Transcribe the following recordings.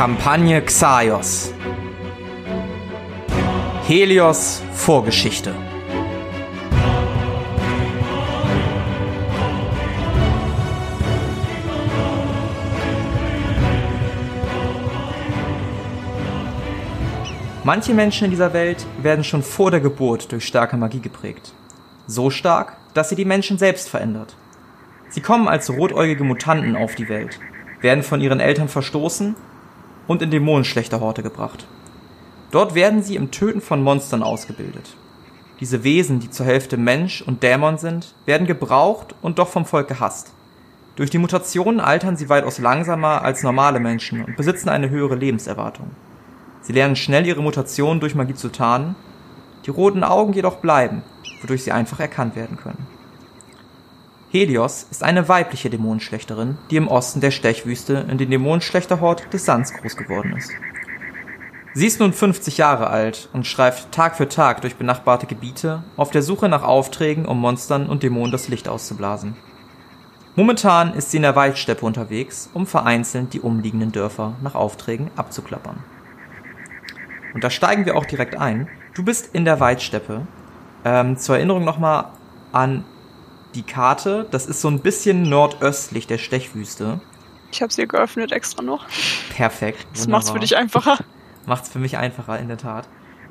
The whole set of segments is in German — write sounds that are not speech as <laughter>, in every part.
Kampagne Xaios. Helios Vorgeschichte. Manche Menschen in dieser Welt werden schon vor der Geburt durch starke Magie geprägt. So stark, dass sie die Menschen selbst verändert. Sie kommen als rotäugige Mutanten auf die Welt, werden von ihren Eltern verstoßen und in Dämonenschlechterhorte gebracht. Dort werden sie im Töten von Monstern ausgebildet. Diese Wesen, die zur Hälfte Mensch und Dämon sind, werden gebraucht und doch vom Volk gehasst. Durch die Mutationen altern sie weitaus langsamer als normale Menschen und besitzen eine höhere Lebenserwartung. Sie lernen schnell ihre Mutation durch Magie zu tarnen, die roten Augen jedoch bleiben, wodurch sie einfach erkannt werden können. Helios ist eine weibliche Dämonenschlechterin, die im Osten der Stechwüste in den Dämonenschlechterhort des Sands groß geworden ist. Sie ist nun 50 Jahre alt und schreift Tag für Tag durch benachbarte Gebiete auf der Suche nach Aufträgen, um Monstern und Dämonen das Licht auszublasen. Momentan ist sie in der Waldsteppe unterwegs, um vereinzelt die umliegenden Dörfer nach Aufträgen abzuklappern. Und da steigen wir auch direkt ein. Du bist in der Waldsteppe. Ähm, zur Erinnerung nochmal an die Karte. Das ist so ein bisschen nordöstlich der Stechwüste. Ich habe sie geöffnet extra noch. Perfekt. Das macht's für dich einfacher. <laughs> Macht's für mich einfacher, in der Tat.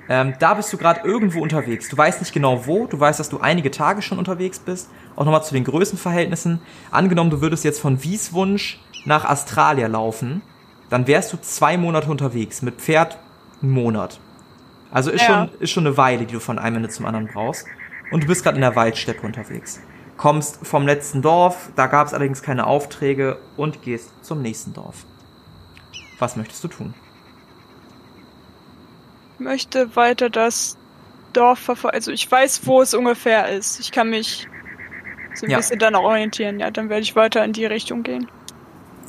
Ähm, da bist du gerade irgendwo unterwegs. Du weißt nicht genau wo. Du weißt, dass du einige Tage schon unterwegs bist. Auch nochmal zu den Größenverhältnissen. Angenommen, du würdest jetzt von Wieswunsch nach Australia laufen, dann wärst du zwei Monate unterwegs. Mit Pferd einen Monat. Also ist, Ja. schon, ist schon eine Weile, die du von einem Ende zum anderen brauchst. Und du bist gerade in der Waldsteppe unterwegs. Kommst vom letzten Dorf, da gab es allerdings keine Aufträge und gehst zum nächsten Dorf. Was möchtest du tun? Ich möchte weiter das Dorf verfolgen. Also ich weiß, wo es ungefähr ist. Ich kann mich so ein Ja. bisschen dann auch orientieren. Ja, dann werde ich weiter in die Richtung gehen.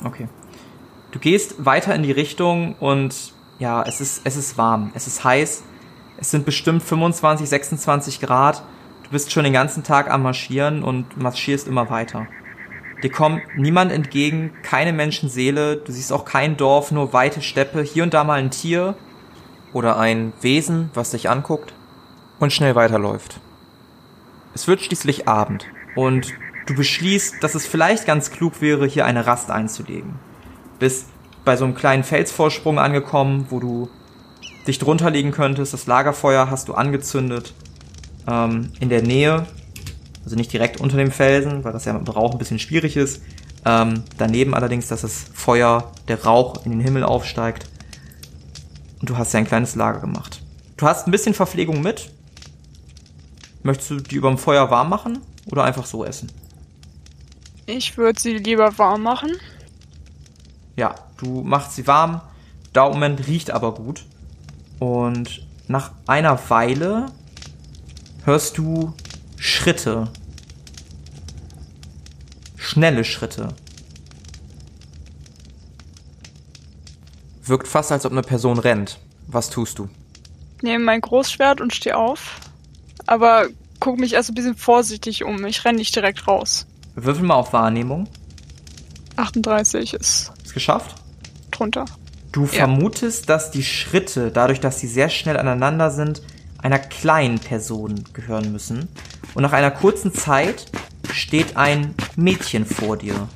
Okay. Du gehst weiter in die Richtung und ja, es ist, es ist warm, es ist heiß. Es sind bestimmt 25, 26 Grad. Du bist schon den ganzen Tag am Marschieren und marschierst immer weiter. Dir kommt niemand entgegen, keine Menschenseele, du siehst auch kein Dorf, nur weite Steppe, hier und da mal ein Tier oder ein Wesen, was dich anguckt und schnell weiterläuft. Es wird schließlich Abend und du beschließt, dass es vielleicht ganz klug wäre, hier eine Rast einzulegen. Bist bei so einem kleinen Felsvorsprung angekommen, wo du dich drunter legen könntest. Das Lagerfeuer hast du angezündet. Ähm, in der Nähe, also nicht direkt unter dem Felsen, weil das ja mit dem Rauch ein bisschen schwierig ist. Ähm, daneben allerdings, dass das Feuer, der Rauch in den Himmel aufsteigt. Und du hast ja ein kleines Lager gemacht. Du hast ein bisschen Verpflegung mit. Möchtest du die überm Feuer warm machen oder einfach so essen? Ich würde sie lieber warm machen. Ja, du machst sie warm. Daumen riecht aber gut. Und nach einer Weile hörst du Schritte. Schnelle Schritte. Wirkt fast, als ob eine Person rennt. Was tust du? Nehme mein Großschwert und stehe auf. Aber guck mich erst ein bisschen vorsichtig um. Ich renne nicht direkt raus. Würfel mal auf Wahrnehmung. 38 ist Ist geschafft? drunter. Du vermutest, dass die Schritte, dadurch, dass sie sehr schnell aneinander sind, einer kleinen Person gehören müssen. Und nach einer kurzen Zeit steht ein Mädchen vor dir.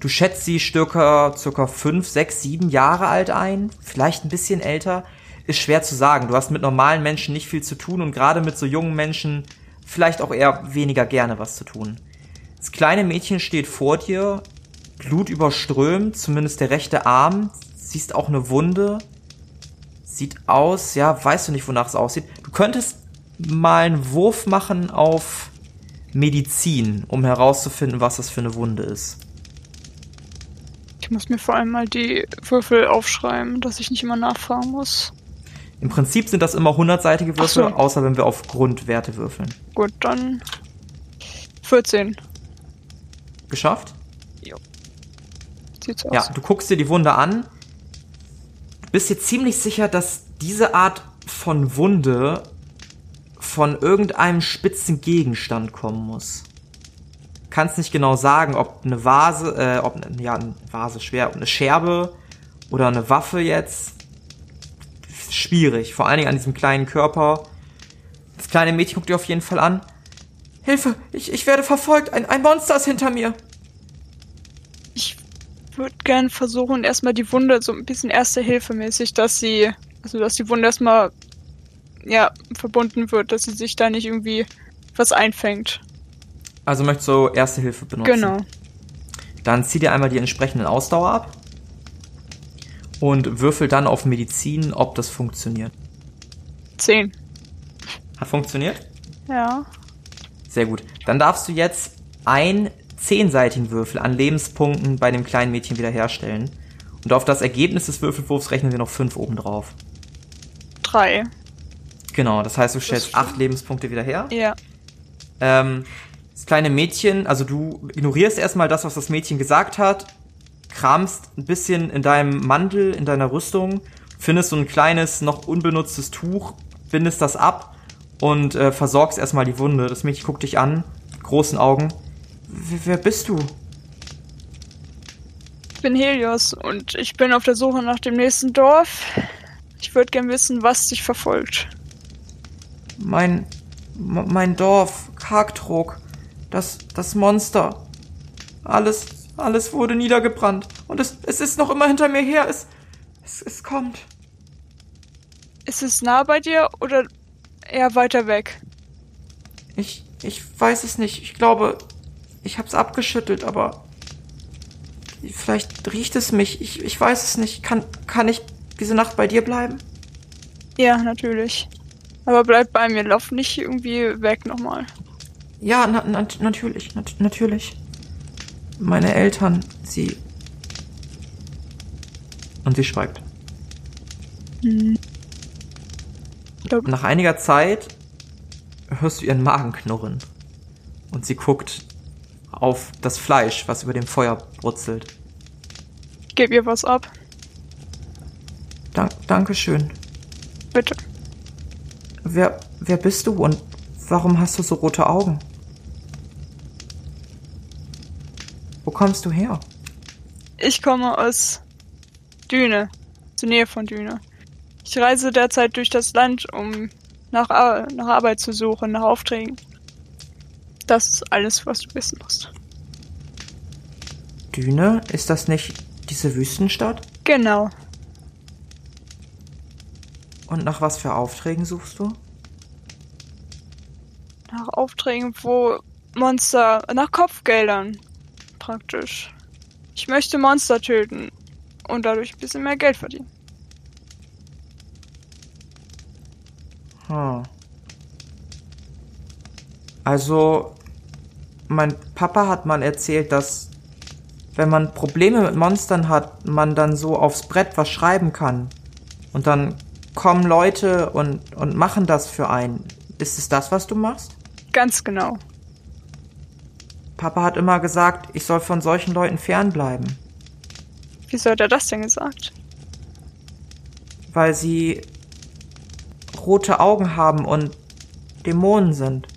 Du schätzt sie circa, circa fünf, sechs, sieben Jahre alt ein, vielleicht ein bisschen älter. Ist schwer zu sagen. Du hast mit normalen Menschen nicht viel zu tun und gerade mit so jungen Menschen vielleicht auch eher weniger gerne was zu tun. Das kleine Mädchen steht vor dir, Blut überströmt, zumindest der rechte Arm. Siehst auch eine Wunde. Sieht aus, ja, weißt du nicht, wonach es aussieht. Du könntest mal einen Wurf machen auf Medizin, um herauszufinden, was das für eine Wunde ist. Ich muss mir vor allem mal die Würfel aufschreiben, dass ich nicht immer nachfragen muss. Im Prinzip sind das immer hundertseitige Würfel, so. außer wenn wir auf Grundwerte würfeln. Gut, dann 14. Geschafft? Sieht so Ja, aus. du guckst dir die Wunde an. Du bist dir ziemlich sicher, dass diese Art von Wunde von irgendeinem spitzen Gegenstand kommen muss. Kannst nicht genau sagen, ob eine Vase, äh, ob eine, ja, eine Vase schwer, ob eine Scherbe oder eine Waffe jetzt. Schwierig, vor allen Dingen an diesem kleinen Körper. Das kleine Mädchen guckt dir auf jeden Fall an. Hilfe, ich, ich werde verfolgt, ein, ein Monster ist hinter mir. Ich würde gern versuchen, erstmal die Wunde so ein bisschen erste Hilfe mäßig, dass sie, also dass die Wunde erstmal, ja, verbunden wird, dass sie sich da nicht irgendwie was einfängt. Also möchtest du erste Hilfe benutzen? Genau. Dann zieh dir einmal die entsprechenden Ausdauer ab und würfel dann auf Medizin, ob das funktioniert. Zehn. Hat funktioniert? Ja. Sehr gut. Dann darfst du jetzt einen zehnseitigen Würfel an Lebenspunkten bei dem kleinen Mädchen wiederherstellen. Und auf das Ergebnis des Würfelwurfs rechnen wir noch fünf obendrauf. Drei. Genau, das heißt, du stellst acht Lebenspunkte wieder her. Ja. Ähm, das kleine Mädchen, also du ignorierst erstmal das, was das Mädchen gesagt hat, kramst ein bisschen in deinem Mantel, in deiner Rüstung, findest so ein kleines, noch unbenutztes Tuch, bindest das ab und äh, versorgst erstmal die Wunde. Das Mädchen guckt dich an, großen Augen. Wer, wer bist du? Ich bin Helios und ich bin auf der Suche nach dem nächsten Dorf. Ich würde gern wissen, was dich verfolgt. Mein, mein Dorf, Kargtrog, das, das Monster. Alles, alles wurde niedergebrannt. Und es, es ist noch immer hinter mir her. Es, es, es kommt. Ist es nah bei dir oder eher weiter weg? Ich, ich weiß es nicht. Ich glaube, ich hab's abgeschüttelt, aber vielleicht riecht es mich. Ich, ich weiß es nicht. Kann, kann ich diese Nacht bei dir bleiben? Ja, natürlich. Aber bleib bei mir, lauf nicht irgendwie weg nochmal. Ja, na, na, natürlich, nat, natürlich. Meine Eltern, sie. Und sie schweigt. glaub- Nach einiger Zeit hörst du ihren Magen knurren. Und sie guckt auf das Fleisch, was über dem Feuer brutzelt. Gib ihr was ab, Dank, Dankeschön. bitte. Wer, wer bist du und warum hast du so rote Augen? Wo kommst du her? Ich komme aus Düne, zur Nähe von Düne. Ich reise derzeit durch das Land, um nach, Ar nach Arbeit zu suchen, nach Aufträgen. Das ist alles, was du wissen musst. Düne? Ist das nicht diese Wüstenstadt? Genau. Und nach was für Aufträgen suchst du? Nach Aufträgen, wo Monster, nach Kopfgeldern, praktisch. Ich möchte Monster töten und dadurch ein bisschen mehr Geld verdienen. Hm. Also, mein Papa hat mal erzählt, dass wenn man Probleme mit Monstern hat, man dann so aufs Brett was schreiben kann. Und dann kommen Leute und, und machen das für einen. Ist es das, was du machst? Ganz genau. Papa hat immer gesagt, ich soll von solchen Leuten fernbleiben, Wieso hat er das denn gesagt? weil sie rote Augen haben und Dämonen sind.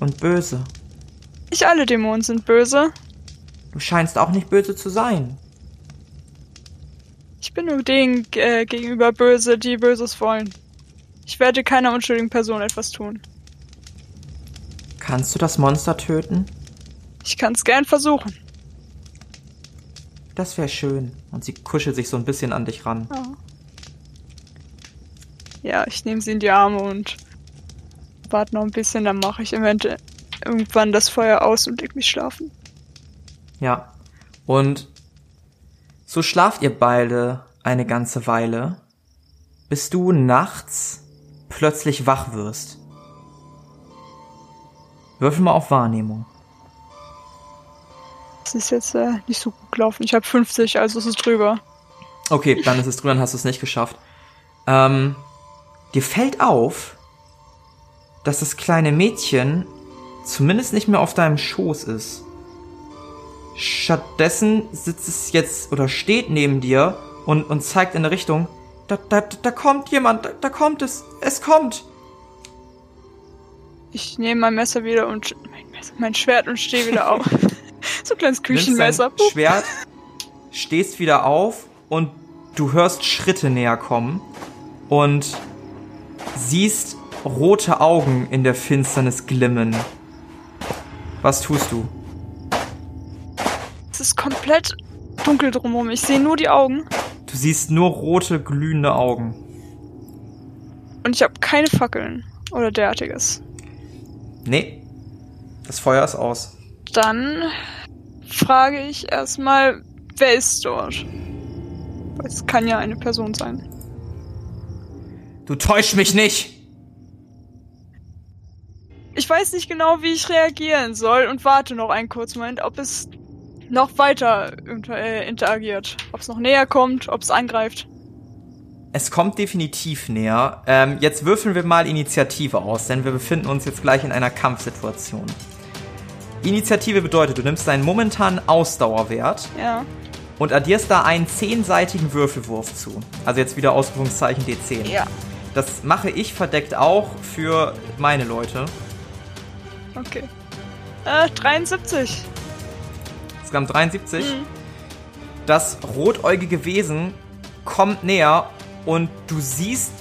Und böse. Nicht alle Dämonen sind böse. Du scheinst auch nicht böse zu sein. Ich bin nur denen äh, gegenüber böse, die Böses wollen. Ich werde keiner unschuldigen Person etwas tun. Kannst du das Monster töten? Ich kann es gern versuchen. Das wäre schön. Und sie kuschelt sich so ein bisschen an dich ran. Ja, ich nehme sie in die Arme und warte noch ein bisschen, dann mache ich eventuell irgendwann das Feuer aus und leg mich schlafen. Ja. Und so schlaft ihr beide eine ganze Weile, bis du nachts plötzlich wach wirst. Würfel mal auf Wahrnehmung. Das ist jetzt äh, nicht so gut gelaufen. Ich habe 50, also ist es drüber. Okay, dann ist es drüber, dann hast du es nicht geschafft. Ähm, dir fällt auf, dass das kleine Mädchen zumindest nicht mehr auf deinem Schoß ist. Stattdessen sitzt es jetzt oder steht neben dir und, und zeigt in eine Richtung. Da, da, da kommt jemand, da, da kommt es, es kommt. Ich nehme mein Messer wieder und mein, Messer, mein Schwert und stehe wieder auf. <laughs> so ein kleines Nimmst dein Küchenmesser. Schwert, stehst wieder auf und du hörst Schritte näher kommen und siehst rote Augen in der Finsternis glimmen. Was tust du? Es ist komplett dunkel drumherum. Ich sehe nur die Augen. Du siehst nur rote, glühende Augen. Und ich habe keine Fackeln oder derartiges. Nee, das Feuer ist aus. Dann frage ich erstmal, wer ist dort? Es kann ja eine Person sein. Du täusch mich nicht! Ich weiß nicht genau, wie ich reagieren soll und warte noch einen kurzen Moment, ob es noch weiter inter äh, interagiert. Ob es noch näher kommt, ob es angreift. Es kommt definitiv näher. Ähm, jetzt würfeln wir mal Initiative aus, denn wir befinden uns jetzt gleich in einer Kampfsituation. Initiative bedeutet, du nimmst deinen momentanen Ausdauerwert Ja. und addierst da einen zehnseitigen Würfelwurf zu. Also jetzt wieder Ausrufungszeichen D10. Ja. Das mache ich verdeckt auch für meine Leute. Okay. Äh, 73. Insgesamt 73. Mhm. Das rotäugige Wesen kommt näher und du siehst,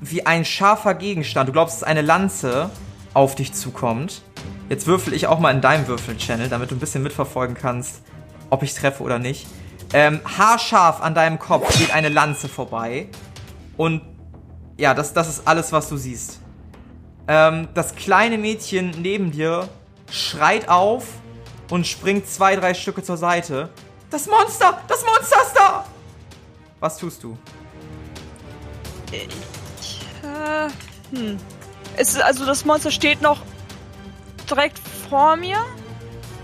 wie ein scharfer Gegenstand, du glaubst, es ist eine Lanze, auf dich zukommt. Jetzt würfel ich auch mal in deinem Würfel-Channel, damit du ein bisschen mitverfolgen kannst, ob ich treffe oder nicht. Ähm, haarscharf an deinem Kopf geht eine Lanze vorbei. Und ja, das, das ist alles, was du siehst. Ähm, das kleine Mädchen neben dir schreit auf und springt zwei, drei Stücke zur Seite. Das Monster! Das Monster ist da! Was tust du? Äh, hm. Es ist, also das Monster steht noch direkt vor mir?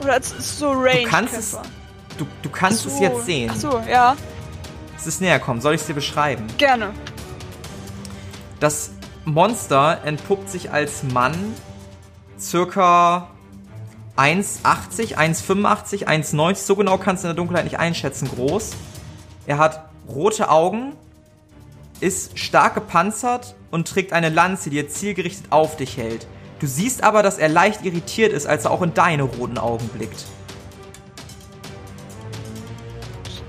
Oder es ist so range? Du kannst es, du, du kannst es jetzt sehen. Ach so, ja. Es ist näher kommen. Soll ich es dir beschreiben? Gerne. Das Monster entpuppt sich als Mann circa 1,80, 1,85, 1,90. So genau kannst du in der Dunkelheit nicht einschätzen, groß. Er hat rote Augen, ist stark gepanzert und trägt eine Lanze, die er zielgerichtet auf dich hält. Du siehst aber, dass er leicht irritiert ist, als er auch in deine roten Augen blickt.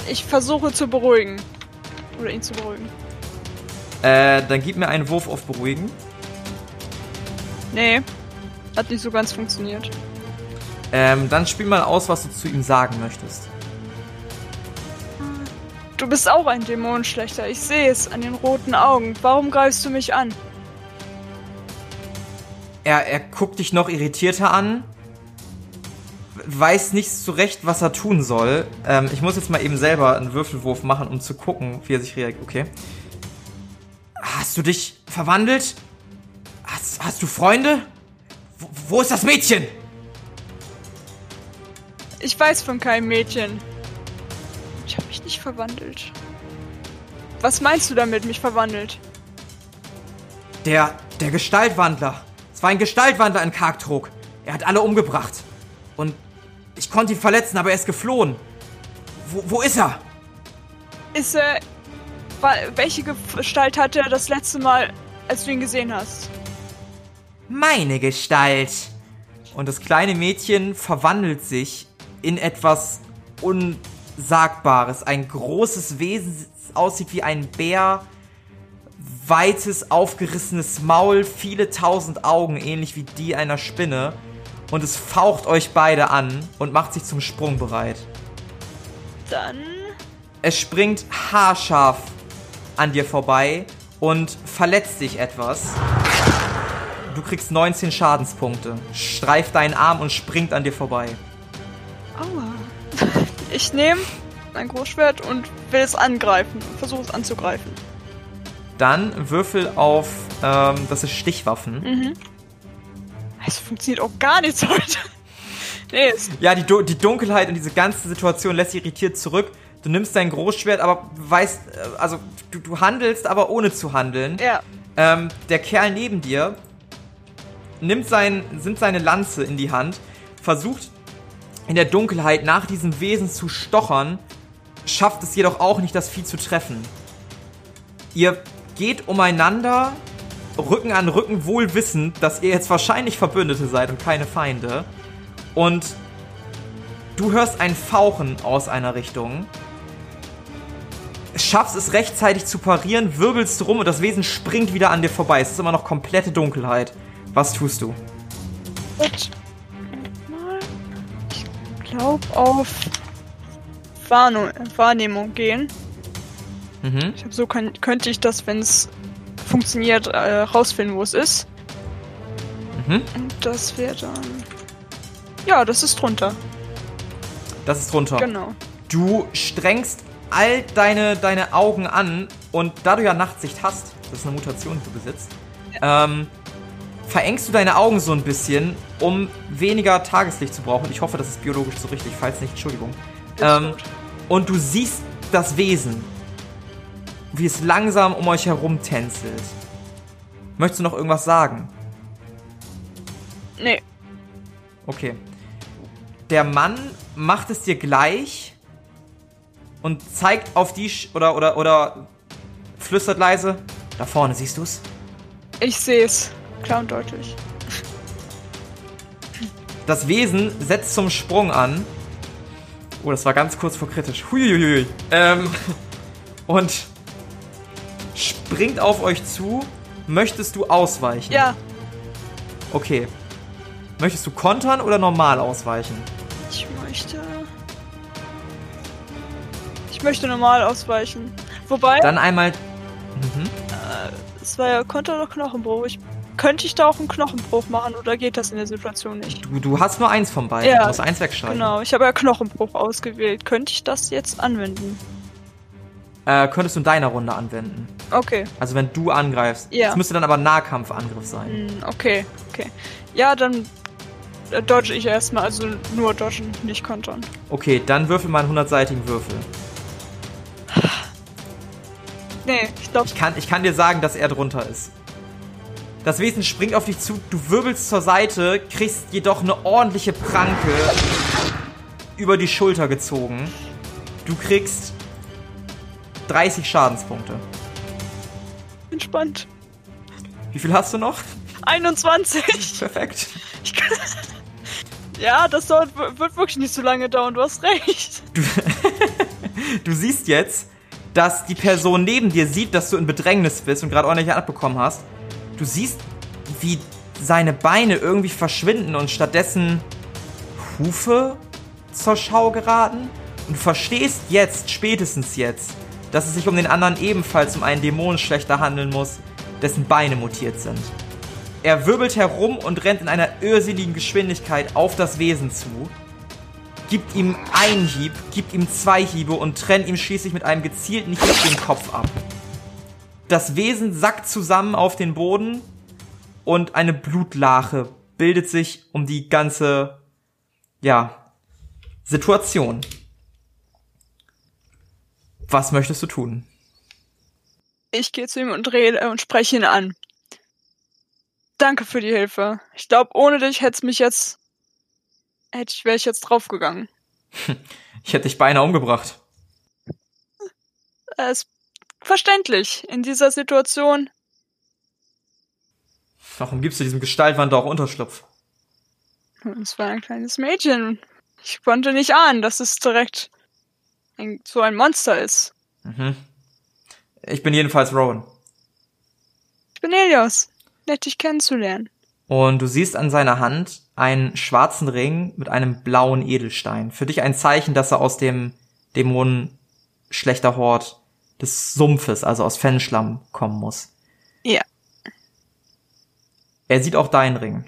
Ich versuche zu beruhigen. Oder ihn zu beruhigen. Äh, dann gib mir einen Wurf auf Beruhigen. Nee. Hat nicht so ganz funktioniert. Ähm, dann spiel mal aus, was du zu ihm sagen möchtest. Du bist auch ein Dämonenschlechter. Ich sehe es an den roten Augen. Warum greifst du mich an? Er, er guckt dich noch irritierter an, weiß nicht so recht, was er tun soll. Ähm, ich muss jetzt mal eben selber einen Würfelwurf machen, um zu gucken, wie er sich reagiert. Okay. Hast du dich verwandelt? Hast, hast du Freunde? Wo, wo ist das Mädchen? Ich weiß von keinem Mädchen. Ich habe mich nicht verwandelt. Was meinst du damit, mich verwandelt? Der, der Gestaltwandler. Es war ein Gestaltwandler in Kargtrog. Er hat alle umgebracht. Und ich konnte ihn verletzen, aber er ist geflohen. Wo, wo ist er? Ist er. Welche Gestalt hatte er das letzte Mal, als du ihn gesehen hast? Meine Gestalt. Und das kleine Mädchen verwandelt sich in etwas Unsagbares. Ein großes Wesen, das aussieht wie ein Bär. Weites, aufgerissenes Maul, viele tausend Augen, ähnlich wie die einer Spinne. Und es faucht euch beide an und macht sich zum Sprung bereit. Dann. Es springt haarscharf an dir vorbei und verletzt dich etwas. Du kriegst 19 Schadenspunkte, streift deinen Arm und springt an dir vorbei. Aua. <laughs> Ich nehme mein Großschwert und will es angreifen. Versuche es anzugreifen. Dann würfel auf, ähm, das ist Stichwaffen. Es funktioniert auch gar nichts <laughs> heute. Nee, Ja, die, Du- die Dunkelheit und diese ganze Situation lässt dich irritiert zurück. Du nimmst dein Großschwert, aber weißt, äh, also du, du handelst, aber ohne zu handeln. ja. Ähm, der Kerl neben dir nimmt sein, nimmt seine Lanze in die Hand, versucht in der Dunkelheit nach diesem Wesen zu stochern, schafft es jedoch auch nicht, das Vieh zu treffen. Ihr geht umeinander, Rücken an Rücken, wohl wissend, dass ihr jetzt wahrscheinlich Verbündete seid und keine Feinde. Und du hörst ein Fauchen aus einer Richtung. schaffst es rechtzeitig zu parieren, wirbelst rum und das Wesen springt wieder an dir vorbei. Es ist immer noch komplette Dunkelheit. Was tust du? Gut. Glaube auf Wahrnehmung, Wahrnehmung gehen. Mhm. Ich hab, so kann, könnte ich das, wenn es funktioniert, äh, rausfinden, wo es ist. Mhm. Und das wäre dann. Ja, das ist drunter. Das ist runter. Genau. Du strengst all deine, deine Augen an und da du ja Nachtsicht hast, das ist eine Mutation, die du besitzt, ähm, verengst du deine Augen so ein bisschen, um weniger Tageslicht zu brauchen. Ich hoffe, das ist biologisch so richtig, falls nicht, Entschuldigung. Ähm, und du siehst das Wesen, wie es langsam um euch herum tänzelt. Möchtest du noch irgendwas sagen? Nee. Okay. Der Mann macht es dir gleich und zeigt auf die Sch oder oder oder flüstert leise. Da vorne siehst du's? Ich sehe es. Klar und deutlich. Das Wesen setzt zum Sprung an. Oh, das war ganz kurz vor kritisch. Huiuiui. Ähm, <laughs> und springt auf euch zu. Möchtest du ausweichen? Ja, Okay. Möchtest du kontern oder normal ausweichen? ich möchte. Ich möchte normal ausweichen. Wobei, Dann einmal. Mhm. es war ja Konter oder Knochenbruch. Ich, könnte ich da auch einen Knochenbruch machen oder geht das in der Situation nicht? Du, du hast nur eins von beiden. Ja, Du musst eins wegschreiben. Genau, ich habe ja Knochenbruch ausgewählt. Könnte ich das jetzt anwenden? Äh, könntest du in deiner Runde anwenden. Okay, Also wenn du angreifst. Ja. Das müsste dann aber Nahkampfangriff sein. hm, okay, okay. Ja, dann äh, dodge ich erstmal, also nur dodgen, nicht kontern. Okay, dann würfel mal einen 100-seitigen Würfel. Nee, ich glaube, Ich kann, ich kann dir sagen, dass er drunter ist. Das Wesen springt auf dich zu, du wirbelst zur Seite, kriegst jedoch eine ordentliche Pranke über die Schulter gezogen. Du kriegst 30 Schadenspunkte. entspannt. Wie viel hast du noch? 21. <laughs> Perfekt. Kann... Ja, das dauert, wird wirklich nicht so lange dauern, du hast recht. <laughs> Du siehst jetzt, dass die Person neben dir sieht, dass du in Bedrängnis bist und gerade ordentlich abbekommen hast. Du siehst, wie seine Beine irgendwie verschwinden und stattdessen Hufe zur Schau geraten. Und du verstehst jetzt, spätestens jetzt, dass es sich um den anderen ebenfalls um einen Dämonenschlechter handeln muss, dessen Beine mutiert sind. Er wirbelt herum und rennt in einer irrsinnigen Geschwindigkeit auf das Wesen zu gibt ihm einen Hieb, gibt ihm zwei Hiebe und trennt ihm schließlich mit einem gezielten Hieb den Kopf ab. Das Wesen sackt zusammen auf den Boden und eine Blutlache bildet sich um die ganze, ja, Situation. Was möchtest du tun? Ich gehe zu ihm und rede und spreche ihn an. Danke für die Hilfe. Ich glaube, ohne dich hätte mich jetzt. Hätte ich, wäre ich jetzt draufgegangen. <laughs> Ich hätte dich beinahe umgebracht. Es verständlich. In dieser Situation. Warum gibst du diesem Gestaltwand auch Unterschlupf? Es war ein kleines Mädchen. Ich konnte nicht ahnen, dass es direkt ein, so ein Monster ist. Mhm. Ich bin jedenfalls Rowan. Ich bin Elios. Nett, dich kennenzulernen. Und du siehst an seiner Hand einen schwarzen Ring mit einem blauen Edelstein. Für dich ein Zeichen, dass er aus dem Dämonen schlechter Hort des Sumpfes, also aus Fennschlamm, kommen muss. Ja. Er sieht auch deinen Ring.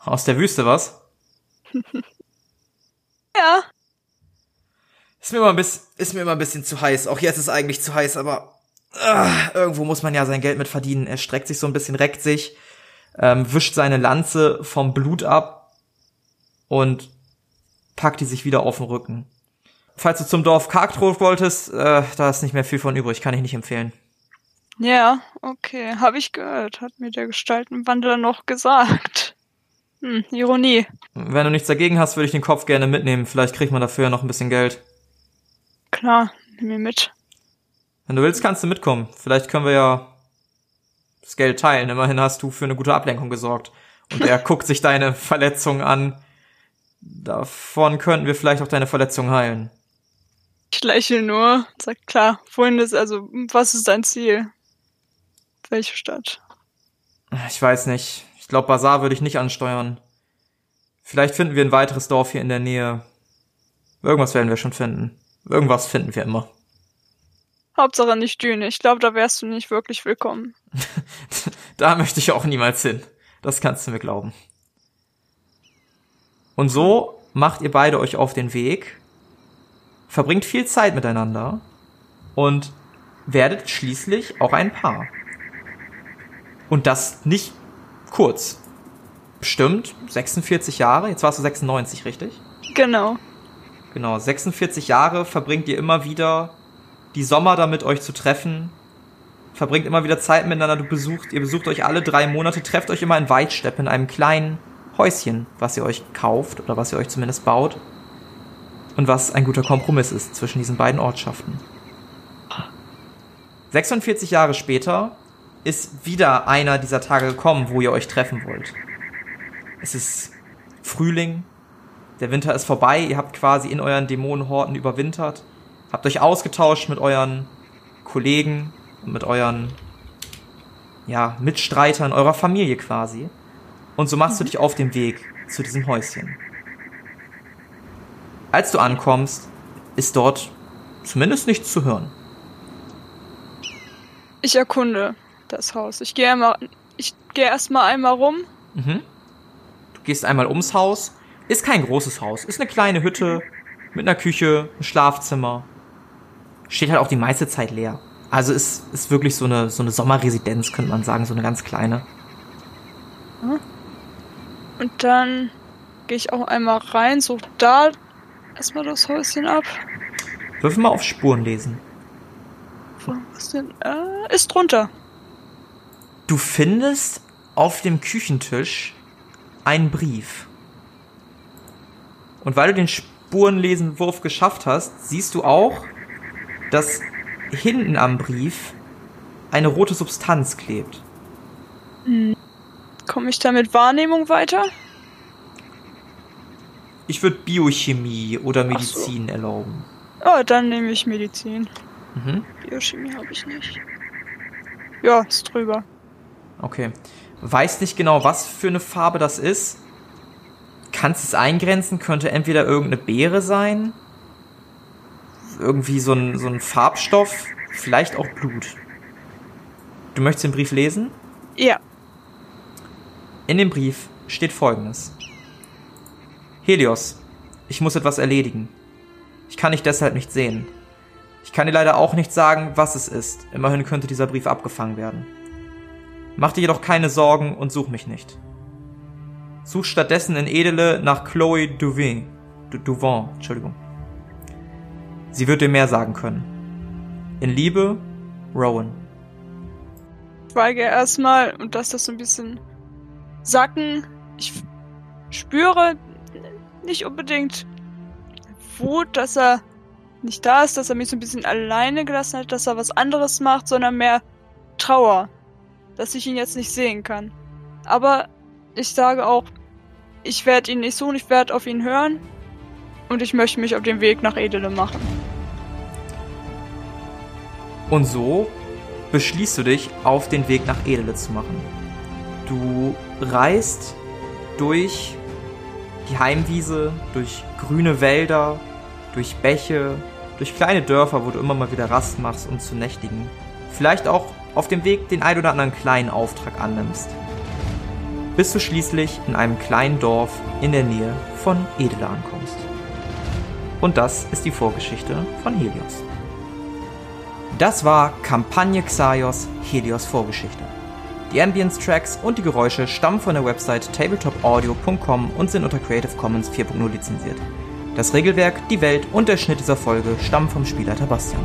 Aus der Wüste, was? <laughs> Ja. Ist mir immer ein bisschen, ist mir immer ein bisschen zu heiß. Auch jetzt ist es eigentlich zu heiß, aber ah, irgendwo muss man ja sein Geld mit verdienen. Er streckt sich so ein bisschen, reckt sich, ähm, wischt seine Lanze vom Blut ab und packt die sich wieder auf den Rücken. Falls du zum Dorf Karktroth wolltest, äh, da ist nicht mehr viel von übrig, kann ich nicht empfehlen. Ja, okay. Habe ich gehört. Hat mir der Gestaltenwandler noch gesagt. Hm, Ironie. Wenn du nichts dagegen hast, würde ich den Kopf gerne mitnehmen. Vielleicht kriegt man dafür ja noch ein bisschen Geld. Klar, nimm mir mit. Wenn du willst, kannst du mitkommen. Vielleicht können wir ja das Geld teilen. Immerhin hast du für eine gute Ablenkung gesorgt. Und er <laughs> guckt sich deine Verletzung an. Davon könnten wir vielleicht auch deine Verletzung heilen. Ich lächle nur und sag, klar, wohin ist, also, was ist dein Ziel? Welche Stadt? Ich weiß nicht. Ich glaube, Bazar würde ich nicht ansteuern. Vielleicht finden wir ein weiteres Dorf hier in der Nähe. Irgendwas werden wir schon finden. Irgendwas finden wir immer. Hauptsache nicht Düne. Ich glaube, da wärst du nicht wirklich willkommen. <laughs> da möchte ich auch niemals hin. Das kannst du mir glauben. Und so macht ihr beide euch auf den Weg, verbringt viel Zeit miteinander und werdet schließlich auch ein Paar. Und das nicht kurz. Bestimmt 46 Jahre. Jetzt warst du 96, richtig? Genau. Genau, 46 Jahre verbringt ihr immer wieder die Sommer damit, euch zu treffen. Verbringt immer wieder Zeit miteinander. Du besucht, ihr besucht euch alle drei Monate, trefft euch immer in Weidstepp in einem kleinen Häuschen, was ihr euch kauft oder was ihr euch zumindest baut. Und was ein guter Kompromiss ist zwischen diesen beiden Ortschaften. 46 Jahre später ist wieder einer dieser Tage gekommen, wo ihr euch treffen wollt. Es ist Frühling, der Winter ist vorbei, ihr habt quasi in euren Dämonenhorten überwintert, habt euch ausgetauscht mit euren Kollegen und mit euren ja, Mitstreitern eurer Familie quasi. Und so machst du dich auf den Weg zu diesem Häuschen. Als du ankommst, ist dort zumindest nichts zu hören. Ich erkunde das Haus. Ich gehe einmal, ich gehe erstmal einmal rum. Mhm. Du gehst einmal ums Haus. Ist kein großes Haus. Ist eine kleine Hütte mit einer Küche, ein Schlafzimmer. Steht halt auch die meiste Zeit leer. Also ist, ist wirklich so eine, so eine Sommerresidenz, könnte man sagen, so eine ganz kleine. Und dann gehe ich auch einmal rein, suche da erstmal das Häuschen ab. Würfel mal auf Spuren lesen. Was denn? Äh, ist drunter. Du findest auf dem Küchentisch einen Brief. Und weil du den Spurenlesenwurf geschafft hast, siehst du auch, dass hinten am Brief eine rote Substanz klebt. Hm. Komme ich da mit Wahrnehmung weiter? Ich würde Biochemie oder Medizin so. erlauben. Oh, dann nehme ich Medizin. Mhm. Biochemie habe ich nicht. Ja, ist drüber. Okay. Weiß nicht genau, was für eine Farbe das ist. Kannst es eingrenzen? Könnte entweder irgendeine Beere sein. Irgendwie so ein, so ein Farbstoff. Vielleicht auch Blut. Du möchtest den Brief lesen? Ja. In dem Brief steht folgendes. Helios, ich muss etwas erledigen. Ich kann dich deshalb nicht sehen. Ich kann dir leider auch nicht sagen, was es ist. Immerhin könnte dieser Brief abgefangen werden. Mach dir jedoch keine Sorgen und such mich nicht. Such stattdessen in Edele nach Chloe Duvin. Du Duvant, Entschuldigung. Sie wird dir mehr sagen können. In Liebe, Rowan. Schweige erstmal und lass das so ein bisschen sacken. Ich spüre nicht unbedingt Wut, dass er nicht da ist, dass er mich so ein bisschen alleine gelassen hat, dass er was anderes macht, sondern mehr Trauer, dass ich ihn jetzt nicht sehen kann. Aber ich sage auch, ich werde ihn nicht suchen, ich werde auf ihn hören und ich möchte mich auf den Weg nach Edele machen. Und so beschließt du dich, auf den Weg nach Edele zu machen. Du reist durch die Heimwiese, durch grüne Wälder, durch Bäche, durch kleine Dörfer, wo du immer mal wieder Rast machst, um zu nächtigen. Vielleicht auch auf dem Weg den ein oder anderen kleinen Auftrag annimmst. Bis du schließlich in einem kleinen Dorf in der Nähe von Edela ankommst. Und das ist die Vorgeschichte von Helios. Das war Kampagne Xaios Helios Vorgeschichte. Die Ambience-Tracks und die Geräusche stammen von der Website tabletopaudio.com und sind unter Creative Commons 4.0 lizenziert. Das Regelwerk, die Welt und der Schnitt dieser Folge stammen vom Spielleiter Bastian.